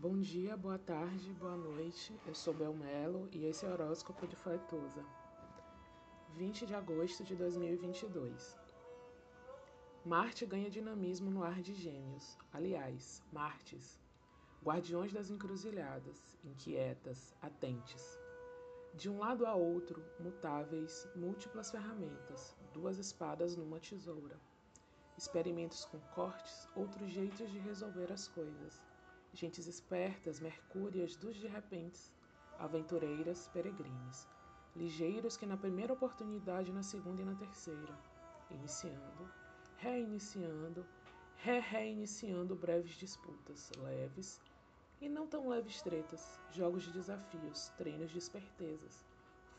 Bom dia, boa tarde, boa noite. Eu sou Bel Melo e esse é o horóscopo de Faituza. 20 de agosto de 2022. Marte ganha dinamismo no ar de Gêmeos. Aliás, Martes. Guardiões das encruzilhadas, inquietas, atentes. De um lado a outro, mutáveis, múltiplas ferramentas, duas espadas numa tesoura. Experimentos com cortes, outros jeitos de resolver as coisas gentes espertas, mercúrias dos de repentes, aventureiras, peregrinos, ligeiros que na primeira oportunidade, na segunda e na terceira, iniciando, reiniciando, re-reiniciando breves disputas, leves e não tão leves tretas, jogos de desafios, treinos de espertezas.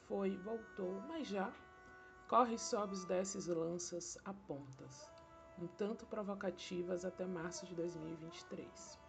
Foi, voltou, mas já. Corre, sobes, desces, lanças, apontas, um tanto provocativas até março de 2023.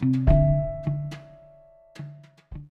Thank you